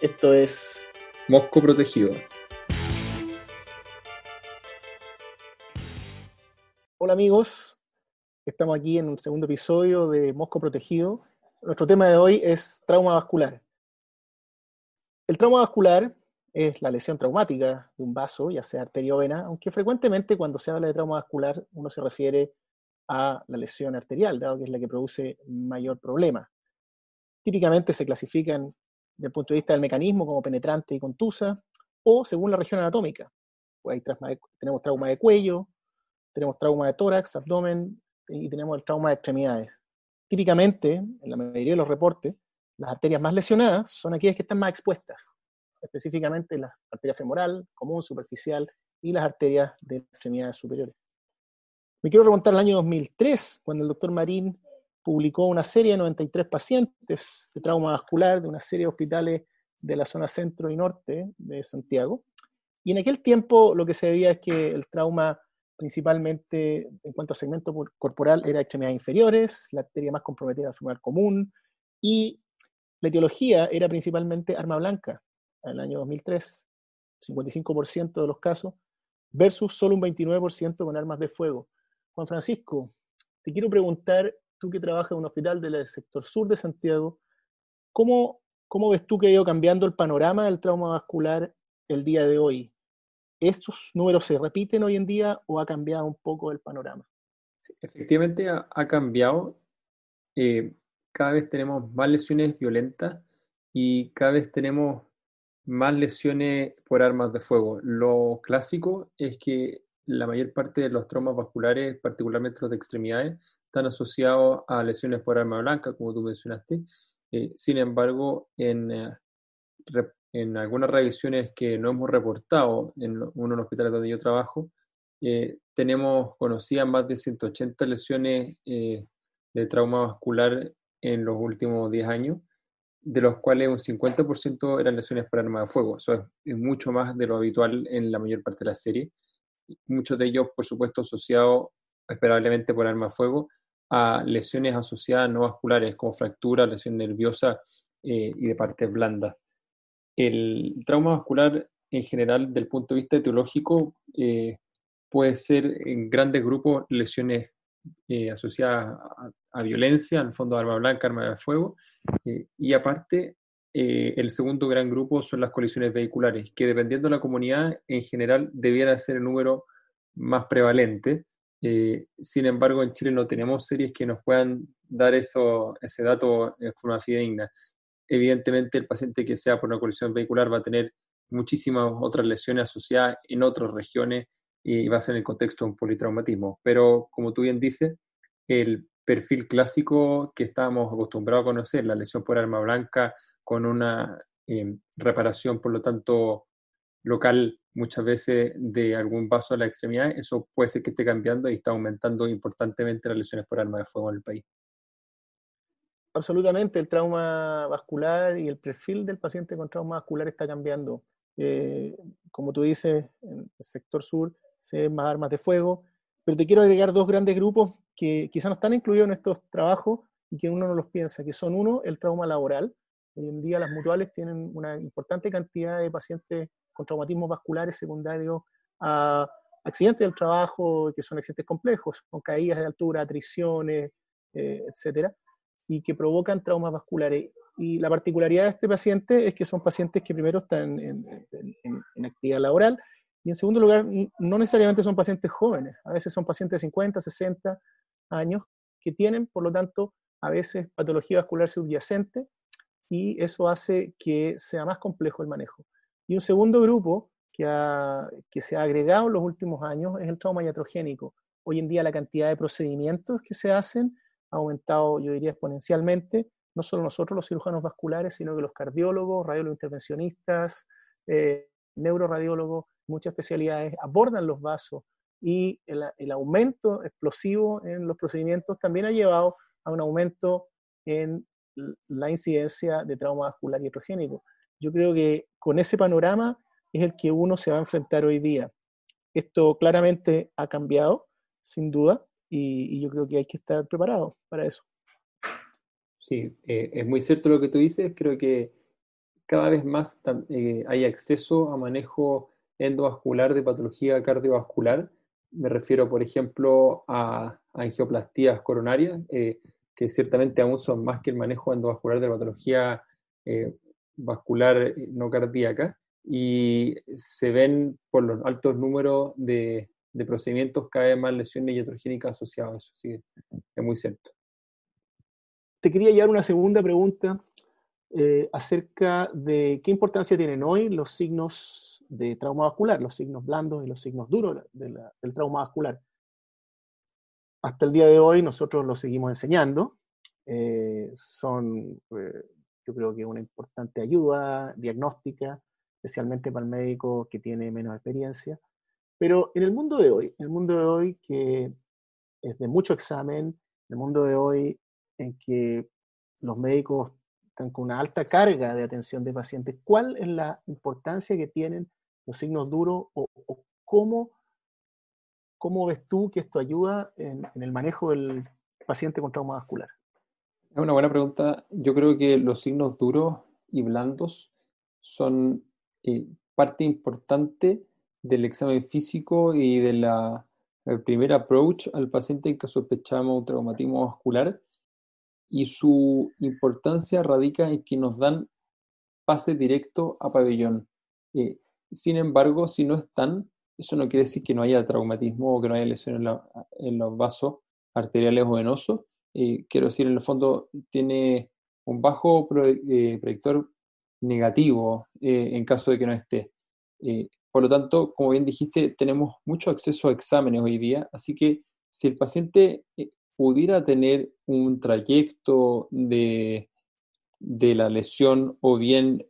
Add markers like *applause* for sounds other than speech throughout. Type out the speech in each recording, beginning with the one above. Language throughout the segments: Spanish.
Esto es Mosco Protegido. Hola amigos, estamos aquí en un segundo episodio de Mosco Protegido. Nuestro tema de hoy es trauma vascular. El trauma vascular es la lesión traumática de un vaso, ya sea arteria o vena, aunque frecuentemente cuando se habla de trauma vascular uno se refiere a la lesión arterial, dado que es la que produce mayor problema. Típicamente se clasifican desde el punto de vista del mecanismo como penetrante y contusa, o según la región anatómica. Pues tenemos trauma de cuello, tenemos trauma de tórax, abdomen y tenemos el trauma de extremidades. Típicamente, en la mayoría de los reportes, las arterias más lesionadas son aquellas que están más expuestas, específicamente la arteria femoral, común, superficial y las arterias de extremidades superiores. Me quiero remontar al año 2003, cuando el doctor Marín publicó una serie de 93 pacientes de trauma vascular de una serie de hospitales de la zona centro y norte de Santiago. Y en aquel tiempo lo que se veía es que el trauma principalmente en cuanto a segmento corporal era extremidades inferiores, la arteria más comprometida era el femoral común y la etiología era principalmente arma blanca en el año 2003, 55% de los casos, versus solo un 29% con armas de fuego. Juan Francisco, te quiero preguntar tú que trabajas en un hospital del sector sur de Santiago, ¿cómo, ¿cómo ves tú que ha ido cambiando el panorama del trauma vascular el día de hoy? ¿Estos números se repiten hoy en día o ha cambiado un poco el panorama? efectivamente ha, cambiado. Eh, cada vez tenemos más lesiones violentas y cada vez tenemos más lesiones por armas de fuego. Lo clásico es que la mayor parte de los traumas vasculares, particularmente los de extremidades, están asociados a lesiones por arma blanca, como tú mencionaste. Eh, sin embargo, en, eh, en algunas revisiones que no hemos reportado en uno de los hospitales donde yo trabajo, eh, tenemos conocidas más de 180 lesiones de trauma vascular en los últimos 10 años, de los cuales un 50% eran lesiones por arma de fuego. Eso es, es, mucho más de lo habitual en la mayor parte de la serie. Muchos de ellos, por supuesto, asociados esperablemente por arma de fuego a lesiones asociadas no vasculares como fractura, lesión nerviosa eh, y de partes blandas. El trauma vascular en general, del punto de vista etiológico, eh, puede ser en grandes grupos lesiones eh, asociadas a, violencia, en el fondo arma blanca, arma de fuego, y aparte el segundo gran grupo son las colisiones vehiculares, que dependiendo de la comunidad, en general debiera ser el número más prevalente, eh, sin embargo, en Chile no tenemos series que nos puedan dar eso, ese dato en forma fidedigna. Evidentemente, el paciente que sea por una colisión vehicular va a tener muchísimas otras lesiones asociadas en otras regiones y va a ser en el contexto de un politraumatismo. Pero, como tú bien dices, el perfil clásico que estábamos acostumbrados a conocer, la lesión por arma blanca con una eh, reparación, por lo tanto, local muchas veces de algún vaso a la extremidad, eso puede ser que esté cambiando y está aumentando importantemente las lesiones por arma de fuego en el país. Absolutamente, el trauma vascular y el perfil del paciente con trauma vascular está cambiando. Eh, como tú dices, en el sector sur se ven más armas de fuego, pero te quiero agregar dos grandes grupos que quizás no están incluidos en estos trabajos y que uno no los piensa, que son uno, el trauma laboral. Hoy en día las mutuales tienen una importante cantidad de pacientes con traumatismos vasculares secundarios a accidentes del trabajo, que son accidentes complejos, con caídas de altura, atriciones, eh, etcétera, y que provocan traumas vasculares. Y la particularidad de este paciente es que son pacientes que primero están en, en, actividad laboral y en segundo lugar no necesariamente son pacientes jóvenes, a veces son pacientes de 50, 60 años que tienen, por lo tanto, a veces patología vascular subyacente y eso hace que sea más complejo el manejo. Y un segundo grupo que, se ha agregado en los últimos años es el trauma iatrogénico. Hoy en día la cantidad de procedimientos que se hacen ha aumentado, yo diría, exponencialmente, no solo nosotros los cirujanos vasculares, sino que los cardiólogos, radiólogos intervencionistas, eh, neuroradiólogos, muchas especialidades abordan los vasos y el, aumento explosivo en los procedimientos también ha llevado a un aumento en la incidencia de trauma vascular y heterogénico. Yo creo que con ese panorama es el que uno se va a enfrentar hoy día. Esto claramente ha cambiado, sin duda, y, yo creo que hay que estar preparado para eso. Sí, eh, es muy cierto lo que tú dices. Creo que cada vez más eh, hay acceso a manejo endovascular de patología cardiovascular. Me refiero, por ejemplo, a, angioplastías coronarias, eh, que ciertamente aún son más que el manejo endovascular de patología vascular no cardíaca, y se ven por los altos números de, de procedimientos cada vez más lesiones iatrogénicas asociadas a eso. Es muy cierto. Te quería llevar una segunda pregunta eh, acerca de qué importancia tienen hoy los signos de trauma vascular, los signos blandos y los signos duros del trauma vascular. Hasta el día de hoy nosotros los seguimos enseñando. Eh, son, eh, yo creo que una importante ayuda diagnóstica, especialmente para el médico que tiene menos experiencia. Pero en el mundo de hoy, en el mundo de hoy que es de mucho examen, en el mundo de hoy en que los médicos están con una alta carga de atención de pacientes, ¿cuál es la importancia que tienen los signos duros o, cómo, cómo, ves tú que esto ayuda en, el manejo del paciente con trauma vascular? Es una buena pregunta. Yo creo que los signos duros y blandos son eh, parte importante del examen físico y de la primer approach al paciente que sospechamos un traumatismo vascular y su importancia radica en que nos dan pase directo a pabellón. Eh, sin embargo, si no están, eso no quiere decir que no haya traumatismo o que no haya lesión en, los vasos arteriales o venosos. Eh, quiero decir, en el fondo tiene un bajo eh, predictor negativo en caso de que no esté. Por lo tanto, como bien dijiste, tenemos mucho acceso a exámenes hoy día, así que si el paciente eh, pudiera tener un trayecto de, de la lesión o bien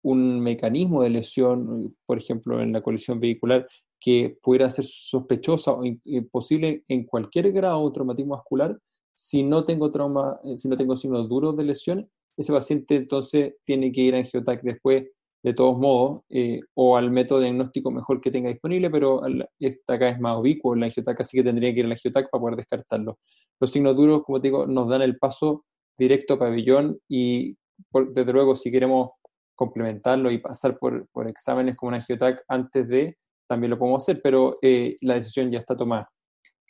un mecanismo de lesión, por ejemplo, en la colisión vehicular, que pudiera ser sospechosa o posible en cualquier grado de traumatismo vascular, si no tengo trauma, eh, si no tengo signos duros de lesión, ese paciente entonces tiene que ir a angiotac después de todos modos, eh, o al método diagnóstico mejor que tenga disponible, pero esta acá es más ubicuo, la angiotac, así que tendría que ir a la angiotac para poder descartarlo. Los signos duros, como te digo, nos dan el paso directo a pabellón y desde luego si queremos complementarlo y pasar por, exámenes como una angiotac antes de, también lo podemos hacer, pero eh, la decisión ya está tomada.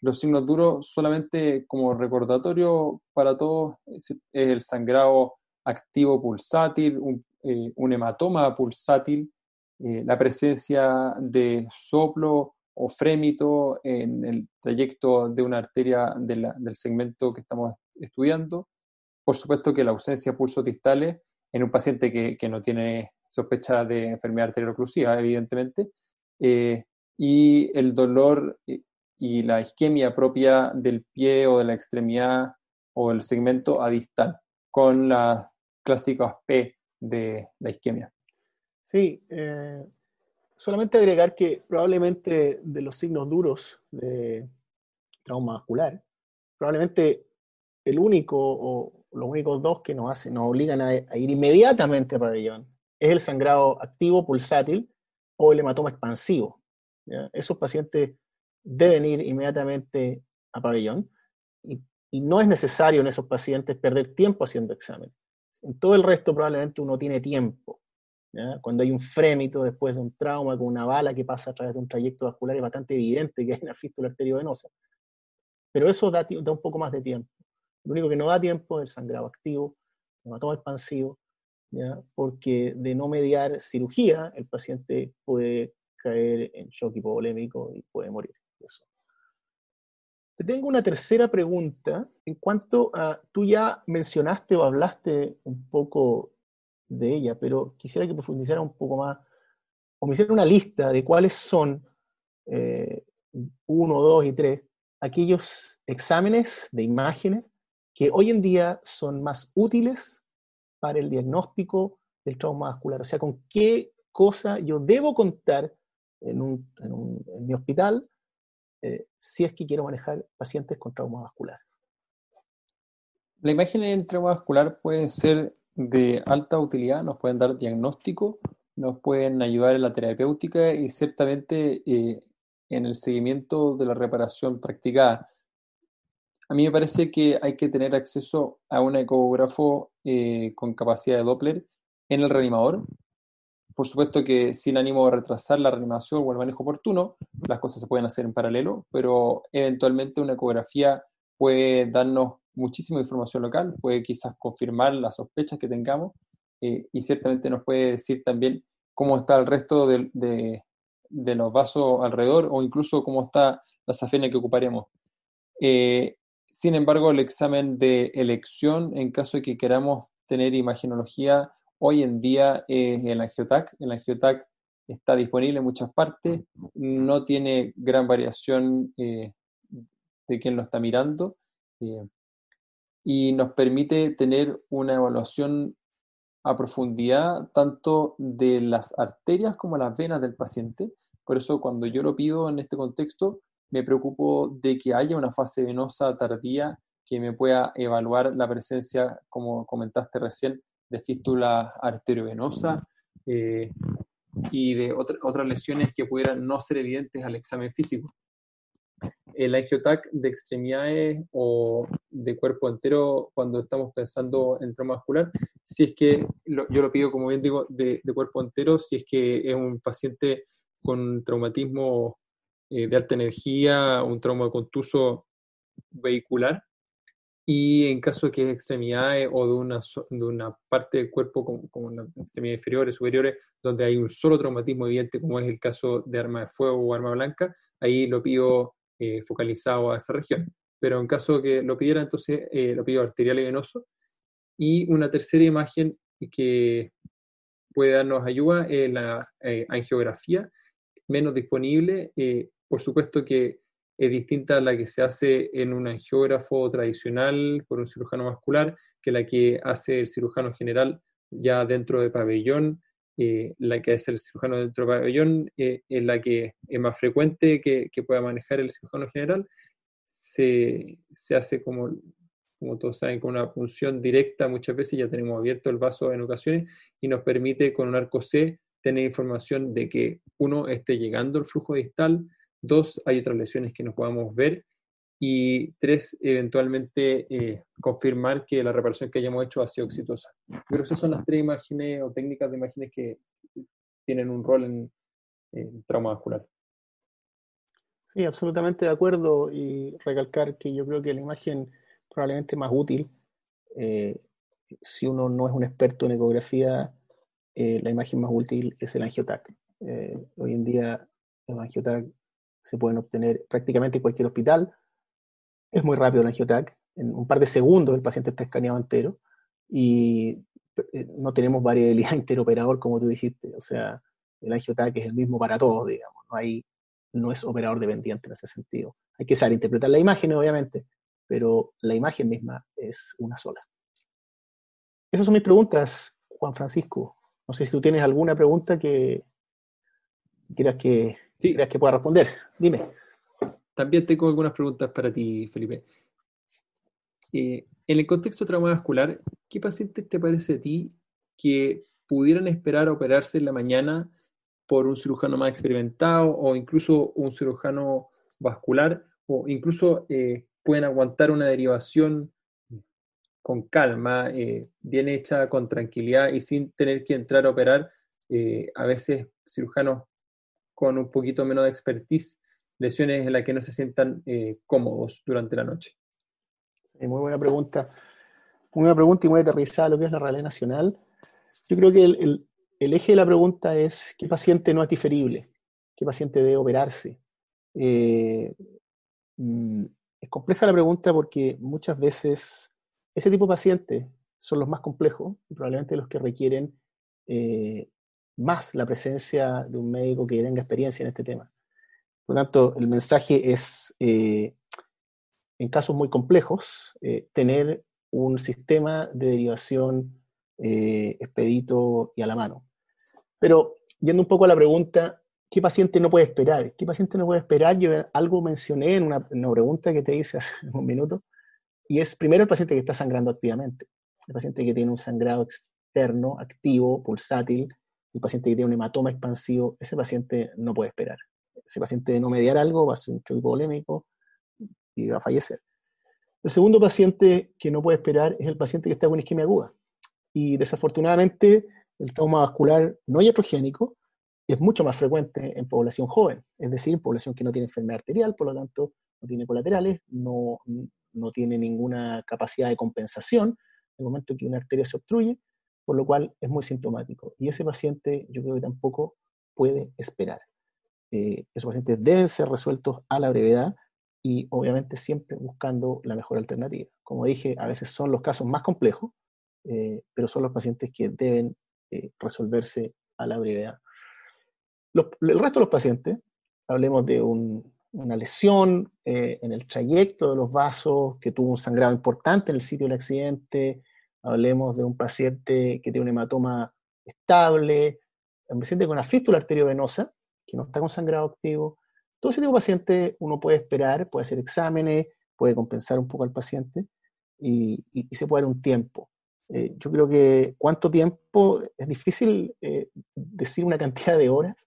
Los signos duros solamente como recordatorio para todos es el sangrado activo pulsátil, un, eh, hematoma pulsátil, eh, la presencia de soplo o frémito en el trayecto de una arteria del segmento que estamos estudiando. Por supuesto que la ausencia de pulsos distales en un paciente que, no tiene sospecha de enfermedad arterial-oclusiva, evidentemente, eh, y el dolor y la isquemia propia del pie o de la extremidad o el segmento adistal, con las clásicas P de la isquemia. Sí, eh, solamente agregar que probablemente de los signos duros de trauma vascular, probablemente el único o los únicos dos que nos hacen, nos obligan a, ir inmediatamente a pabellón es el sangrado activo pulsátil o el hematoma expansivo. Esos pacientes deben ir inmediatamente a pabellón y, no es necesario en esos pacientes perder tiempo haciendo exámenes. En todo el resto probablemente uno tiene tiempo. Cuando hay un frémito después de un trauma con una bala que pasa a través de un trayecto vascular, es bastante evidente que hay una fístula arteriovenosa. Pero eso da, un poco más de tiempo. Lo único que no da tiempo es el sangrado activo, el hematoma expansivo, porque de no mediar cirugía, el paciente puede caer en shock hipovolémico y puede morir. Eso. Te tengo una tercera pregunta en cuanto a, tú ya mencionaste o hablaste un poco de ella, pero quisiera que profundizara un poco más, o me hiciera una lista de cuáles son, eh, uno, dos y tres, aquellos exámenes de imágenes que hoy en día son más útiles para el diagnóstico del trauma vascular. O sea, con qué, cosa yo debo contar en, mi hospital eh, si es que quiero manejar pacientes con trauma vascular. La imagen en el trauma vascular puede ser de alta utilidad, nos pueden dar diagnóstico, nos pueden ayudar en la terapéutica y ciertamente eh, en el seguimiento de la reparación practicada. A mí me parece que hay que tener acceso a un ecógrafo eh, con capacidad de Doppler en el reanimador. Por supuesto que sin ánimo de retrasar la reanimación o el manejo oportuno, las cosas se pueden hacer en paralelo, pero eventualmente una ecografía puede darnos muchísima información local, puede quizás confirmar las sospechas que tengamos eh, y ciertamente nos puede decir también cómo está el resto de, de, los vasos alrededor o incluso cómo está la safena que ocuparemos. Eh, sin embargo, el examen de elección, en caso de que queramos tener imagenología, hoy en día es el angiotac. El angiotac está disponible en muchas partes, no tiene gran variación eh, de quién lo está mirando y nos permite tener una evaluación a profundidad tanto de las arterias como las venas del paciente. Por eso cuando yo lo pido en este contexto, me preocupo de que haya una fase venosa tardía que me pueda evaluar la presencia, como comentaste recién, de fístula arteriovenosa eh, y de otras lesiones que pudieran no ser evidentes al examen físico. El angiotac de extremidades o de cuerpo entero cuando estamos pensando en trauma vascular, si es que, yo lo pido como bien digo, de, cuerpo entero, si es que es un paciente con traumatismo eh, de alta energía, un trauma contuso vehicular, y en caso que es extremidades o de una, de una parte del cuerpo como, como extremidades inferiores, superiores, donde hay un solo traumatismo evidente, como es el caso de arma de fuego o arma blanca, ahí lo pido eh, focalizado a esa región. Pero en caso que lo pidiera, entonces eh, lo pido arterial y venoso. Y una tercera imagen que puede darnos ayuda es la eh, angiografía, menos disponible. por supuesto que es distinta a la que se hace en un angiógrafo tradicional por un cirujano vascular que la que hace el cirujano general ya dentro de pabellón eh, la que es el cirujano dentro del pabellón eh, es la que es más frecuente que, pueda manejar el cirujano general. Se, hace como, como todos saben, con una punción directa muchas veces, ya tenemos abierto el vaso en ocasiones y nos permite con un arco C tener información de que uno esté llegando el flujo distal, dos, hay otras lesiones que nos podamos ver y tres, eventualmente eh, confirmar que la reparación que hayamos hecho ha sido exitosa. creo que esas son las tres imágenes o técnicas de imágenes que tienen un rol en, trauma vascular. Sí, absolutamente de acuerdo y recalcar que yo creo que la imagen probablemente más útil, eh, si uno no es un experto en ecografía, eh, la imagen más útil es el angiotac. hoy en día los angiotac se pueden obtener prácticamente en cualquier hospital, es muy rápido el angiotac, en un par de segundos el paciente está escaneado entero y eh, no tenemos variabilidad *laughs* interoperador como tú dijiste, o sea, el angiotac es el mismo para todos, digamos, no, hay, no es operador dependiente en ese sentido. Hay que saber interpretar la imagen, obviamente, pero la imagen misma es una sola. Esas son mis preguntas, Juan Francisco. No sé si tú tienes alguna pregunta que quieras que, quieras que pueda responder. Dime. También tengo algunas preguntas para ti, Felipe. Eh, en el contexto de trauma vascular, ¿qué pacientes te parece a ti que pudieran esperar a operarse en la mañana por un cirujano más experimentado o incluso un cirujano vascular o incluso eh, pueden aguantar una derivación con calma, eh, bien hecha, con tranquilidad y sin tener que entrar a operar? a veces cirujanos con un poquito menos de expertise lesiones en las que no se sientan eh, cómodos durante la noche? muy buena pregunta. Muy buena pregunta y muy aterrizada lo que es la realidad nacional. Yo creo que el, eje de la pregunta es qué paciente no es diferible, qué paciente debe operarse. Eh, mm, es compleja la pregunta porque muchas veces ese tipo de pacientes son los más complejos y probablemente los que requieren eh, más la presencia de un médico que tenga experiencia en este tema. Por lo tanto, el mensaje es, eh, en casos muy complejos, eh, tener un sistema de derivación eh, expedito y a la mano. Pero yendo un poco a la pregunta, ¿qué paciente no puede esperar? ¿Qué paciente no puede esperar? Yo algo mencioné en una, una pregunta que te hice hace *laughs* un minuto, y es primero el paciente que está sangrando activamente, el paciente que tiene un sangrado externo, activo, pulsátil, el paciente que tiene un hematoma expansivo, ese paciente no puede esperar. Ese paciente de no mediar algo va a ser un choque polémico y va a fallecer. El segundo paciente que no puede esperar es el paciente que está con isquemia aguda. Y desafortunadamente el trauma vascular no iatrogénico es mucho más frecuente en población joven, es decir, en población que no tiene enfermedad arterial, por lo tanto no tiene colaterales, no, no tiene ninguna capacidad de compensación en el momento que una arteria se obstruye, por lo cual es muy sintomático. Y ese paciente yo creo que tampoco puede esperar. Eh, esos pacientes deben ser resueltos a la brevedad y obviamente siempre buscando la mejor alternativa. Como dije, a veces son los casos más complejos, eh, pero son los pacientes que deben eh, resolverse a la brevedad. el resto de los pacientes, hablemos de una lesión en el trayecto de los vasos, que tuvo un sangrado importante en el sitio del accidente, hablemos de un paciente que tiene un hematoma estable, un paciente con una fístula arteriovenosa, que no está con sangrado activo. Todo ese tipo de paciente uno puede esperar, puede hacer exámenes, puede compensar un poco al paciente y, se puede dar un tiempo. Eh, yo creo que cuánto tiempo, es difícil eh, decir una cantidad de horas,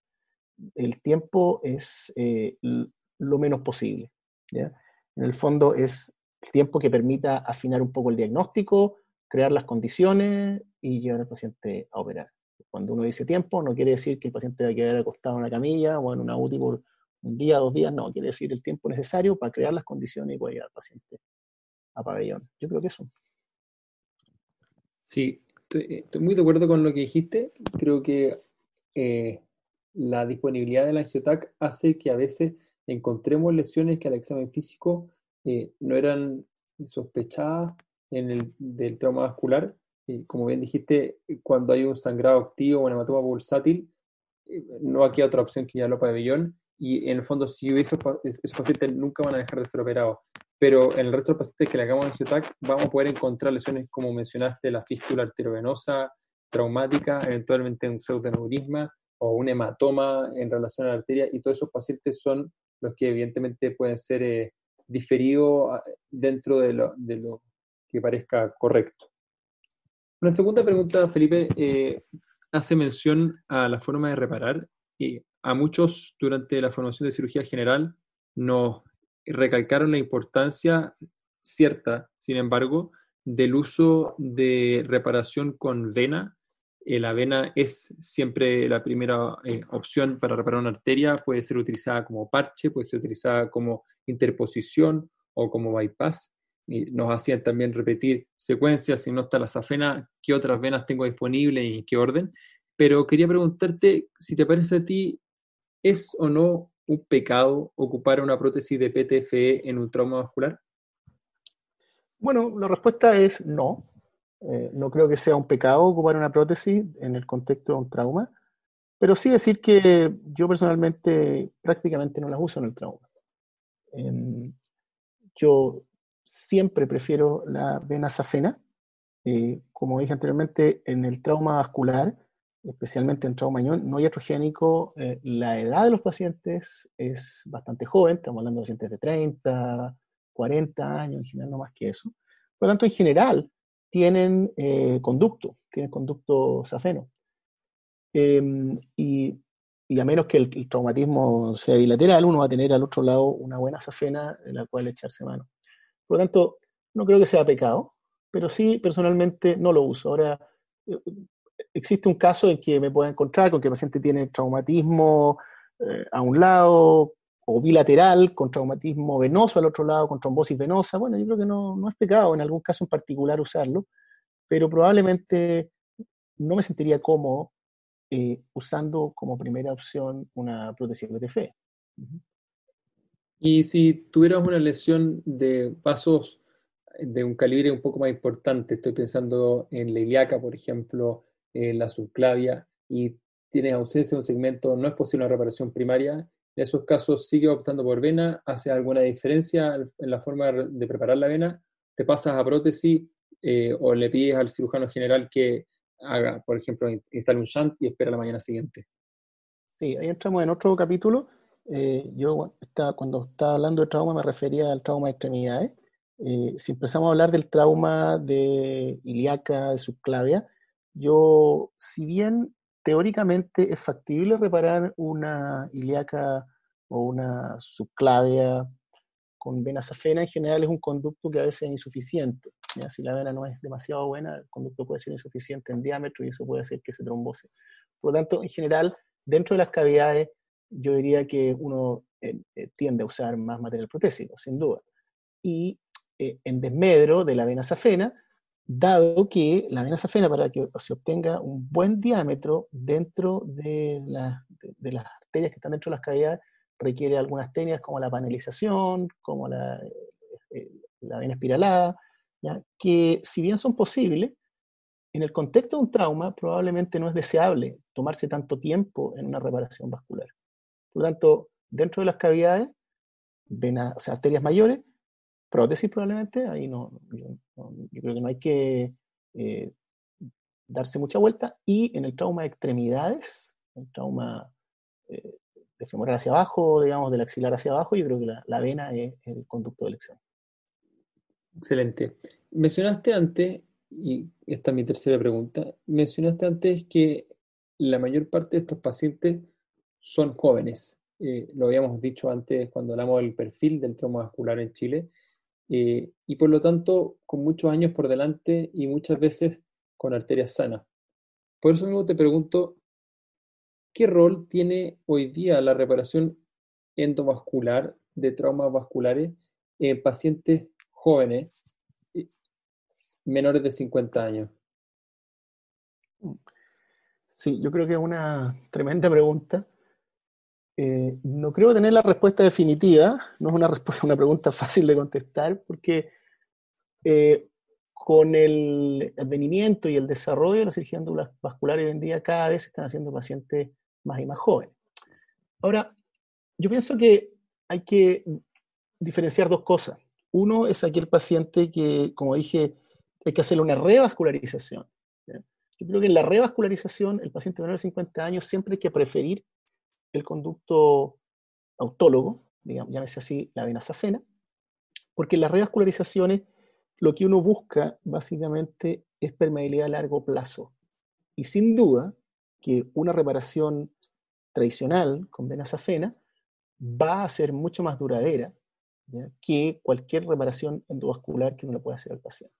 el tiempo es eh, lo menos posible. En el fondo es el tiempo que permita afinar un poco el diagnóstico, crear las condiciones y llevar al paciente a operar. Cuando uno dice tiempo, no quiere decir que el paciente va a quedar acostado en una camilla o en una UTI por un día, dos días, no, quiere decir el tiempo necesario para crear las condiciones y poder llevar al paciente a pabellón. Yo creo que eso. Sí, estoy, muy de acuerdo con lo que dijiste. Creo que eh, la disponibilidad del angiotac hace que a veces encontremos lesiones que al examen físico eh, no eran sospechadas en el, del trauma vascular. Y como bien dijiste, cuando hay un sangrado activo o un hematoma pulsátil, eh, no aquí hay otra opción que ya lo pabellón. Y en el fondo, si esos, esos pacientes nunca van a dejar de ser operados. Pero en el resto de pacientes que le hagamos angiotac, vamos a poder encontrar lesiones, como mencionaste, la fístula arteriovenosa traumática, eventualmente un pseudoneurisma o un hematoma en relación a la arteria. Y todos esos pacientes son los que evidentemente pueden ser eh, diferidos ah, dentro de lo, de que parezca correcto. Una segunda pregunta, Felipe, eh, hace mención a la forma de reparar. Y a muchos durante la formación de cirugía general nos recalcaron la importancia cierta, sin embargo, del uso de reparación con vena. Eh, la vena es siempre la primera eh, opción para reparar una arteria, puede ser utilizada como parche, puede ser utilizada como interposición o como bypass nos hacían también repetir secuencias, si no está la safena, qué otras venas tengo disponibles y en qué orden. Pero quería preguntarte si te parece a ti, ¿es o no un pecado ocupar una prótesis de PTFE en un trauma vascular? Bueno, la respuesta es no. Eh, no creo que sea un pecado ocupar una prótesis en el contexto de un trauma, pero sí decir que yo personalmente prácticamente no las uso en el trauma. Em, yo siempre prefiero la vena safena. Eh, como dije anteriormente, en el trauma vascular, especialmente en trauma no iatrogénico, eh, la edad de los pacientes es bastante joven, estamos hablando de pacientes de 30, 40 años, en general no más que eso. Por lo tanto, en general, tienen eh, conducto, tienen conducto safeno. Em, y, a menos que el, el, traumatismo sea bilateral, uno va a tener al otro lado una buena safena de la cual echarse mano. Por lo tanto, no creo que sea pecado, pero sí personalmente no lo uso. Ahora, eh, existe un caso en que me pueda encontrar con que el paciente tiene traumatismo eh, a un lado o bilateral con traumatismo venoso al otro lado, con trombosis venosa. Bueno, yo creo que no, es pecado en algún caso en particular usarlo, pero probablemente no me sentiría cómodo eh, usando como primera opción una prótesis BTF. Y si tuvieras una lesión de vasos de un calibre un poco más importante, estoy pensando en la ilíaca, por ejemplo, en la subclavia, y tienes ausencia de un segmento, no es posible una reparación primaria, en esos casos sigue optando por vena, hace alguna diferencia en la forma de preparar la vena, te pasas a prótesis eh, o le pides al cirujano general que haga, por ejemplo, instale un shunt y espera la mañana siguiente. Sí, ahí entramos en otro capítulo. Eh, yo estaba, cuando estaba hablando de trauma me refería al trauma de extremidades. Eh, si empezamos a hablar del trauma de ilíaca, de subclavia, yo, si bien teóricamente es factible reparar una ilíaca o una subclavia con vena safena, en general es un conducto que a veces es insuficiente. Si la vena no es demasiado buena, el conducto puede ser insuficiente en diámetro y eso puede hacer que se trombose. Por lo tanto, en general, dentro de las cavidades, yo diría que uno eh, eh, tiende a usar más material protésico, sin duda. Y eh, en desmedro de la vena safena, dado que la vena safena, para que se obtenga un buen diámetro dentro de, las arterias que están dentro de las cavidades, requiere algunas técnicas como la panelización, como la, la vena espiralada, que si bien son posibles, en el contexto de un trauma probablemente no es deseable tomarse tanto tiempo en una reparación vascular. Por lo tanto, dentro de las cavidades, venas, o sea, arterias mayores, prótesis probablemente, ahí no, yo, creo que no hay que eh, darse mucha vuelta. Y en el trauma de extremidades, el trauma eh, de femoral hacia abajo, digamos, del axilar hacia abajo, yo creo que la, la vena es el conducto de elección. Excelente. Mencionaste antes, y esta es mi tercera pregunta, mencionaste antes que la mayor parte de estos pacientes son jóvenes. Eh, lo habíamos dicho antes cuando hablamos del perfil del trauma vascular en Chile, eh, y por lo tanto con muchos años por delante y muchas veces con arterias sanas. Por eso mismo te pregunto, ¿qué rol tiene hoy día la reparación endovascular de traumas vasculares en pacientes jóvenes menores de 50 años? Sí, yo creo que es una tremenda pregunta. Eh, no creo tener la respuesta definitiva, no es una, respuesta, *laughs* una pregunta fácil de contestar, porque eh, con el advenimiento y el desarrollo de la cirugía vascular hoy en día cada vez se están haciendo pacientes más y más jóvenes. Ahora, yo pienso que hay que diferenciar dos cosas. Uno es aquel paciente que, como dije, hay que hacerle una revascularización. Yo creo que en la revascularización, el paciente menor de 50 años siempre hay que preferir el conducto autólogo, digamos, llámese así la vena safena, porque en las revascularizaciones lo que uno busca básicamente es permeabilidad a largo plazo. Y sin duda que una reparación tradicional con vena safena va a ser mucho más duradera que cualquier reparación endovascular que uno le pueda hacer al paciente.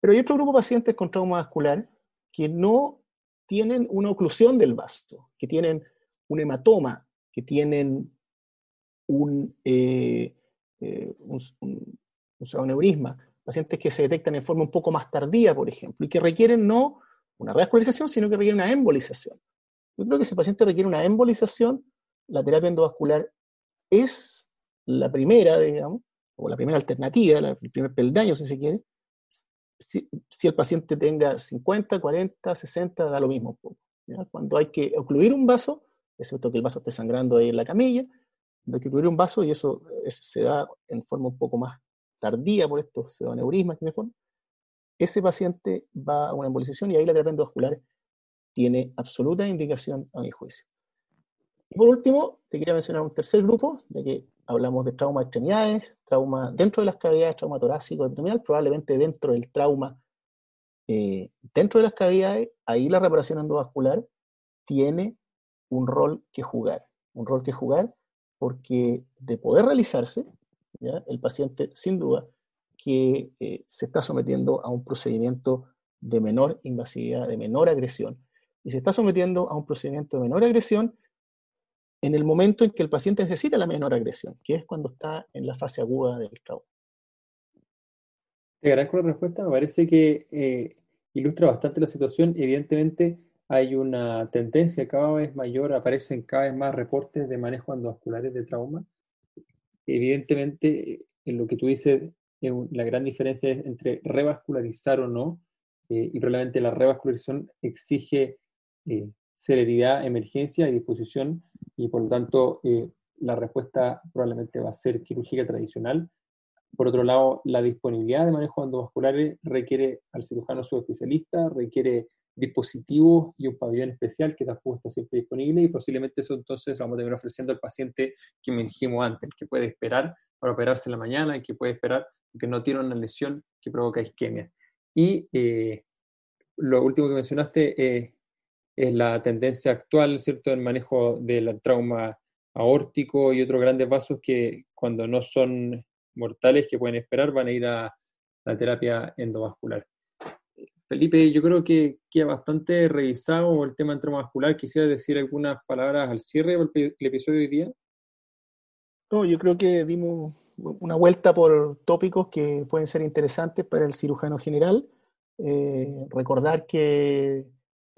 Pero hay otro grupo de pacientes con trauma vascular que no tienen una oclusión del vaso, que tienen un hematoma, que tienen un, eh, eh pacientes que se detectan en forma un poco más tardía, por ejemplo, y que requieren no una revascularización, sino que requieren una embolización. Yo creo que si el paciente requiere una embolización, la terapia endovascular es la primera, digamos, o la primera alternativa, el primer peldaño, si se quiere, si, el paciente tenga 50, 40, 60, da lo mismo. Cuando hay que ocluir un vaso, excepto que el vaso esté sangrando ahí en la camilla, hay que ocluir un vaso y eso se da en forma un poco más tardía por estos que se forman, ese paciente va a una embolización y ahí la terapia endovascular tiene absoluta indicación a mi juicio. Y por último, te quería mencionar un tercer grupo, ya que hablamos de trauma de extremidades, trauma dentro de las cavidades, trauma torácico abdominal, probablemente dentro del trauma, eh, dentro de las cavidades, ahí la reparación endovascular tiene un rol que jugar, un rol que jugar porque de poder realizarse, el paciente sin duda que eh, se está sometiendo a un procedimiento de menor invasividad, de menor agresión, y se está sometiendo a un procedimiento de menor agresión en el momento en que el paciente necesita la menor agresión, que es cuando está en la fase aguda del trauma. Te agradezco la respuesta, me parece que eh, ilustra bastante la situación. Evidentemente hay una tendencia cada vez mayor, aparecen cada vez más reportes de manejo endovasculares de trauma. Evidentemente, en lo que tú dices, la gran diferencia es entre revascularizar o no, eh, y probablemente la revascularización exige eh, celeridad, emergencia y disposición, y por lo tanto eh, la respuesta probablemente va a ser quirúrgica tradicional. Por otro lado, la disponibilidad de manejo endovasculares requiere al cirujano subespecialista, requiere dispositivos y un pabellón especial que tampoco está siempre disponible y posiblemente eso entonces lo vamos a tener ofreciendo al paciente que me dijimos antes, que puede esperar para operarse en la mañana y que puede esperar porque no tiene una lesión que provoca isquemia. Y eh, lo último que mencionaste eh, es la tendencia actual, ¿cierto?, el manejo del trauma aórtico y otros grandes vasos que cuando no son mortales que pueden esperar van a ir a la terapia endovascular. Felipe, yo creo que queda bastante revisado el tema endovascular. Quisiera decir algunas palabras al cierre del episodio de hoy día. No, yo creo que dimos una vuelta por tópicos que pueden ser interesantes para el cirujano general. Eh, recordar que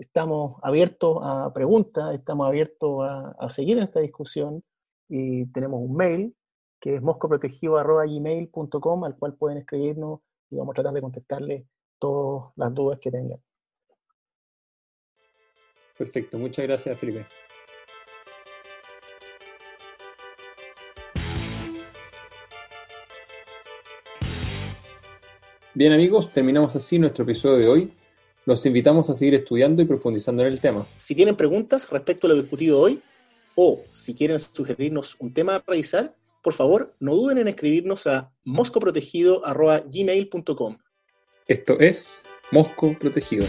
estamos abiertos a preguntas, estamos abiertos a, seguir en esta discusión y tenemos un mail que es moscoprotegido.gmail.com al cual pueden escribirnos y vamos a tratar de contestarles todas las dudas que tengan. Perfecto, muchas gracias Felipe. Bien amigos, terminamos así nuestro episodio de hoy. Los invitamos a seguir estudiando y profundizando en el tema. Si tienen preguntas respecto a lo discutido hoy o si quieren sugerirnos un tema a revisar, por favor no duden en escribirnos a moscoprotegido.gmail.com. Esto es Mosco Protegido.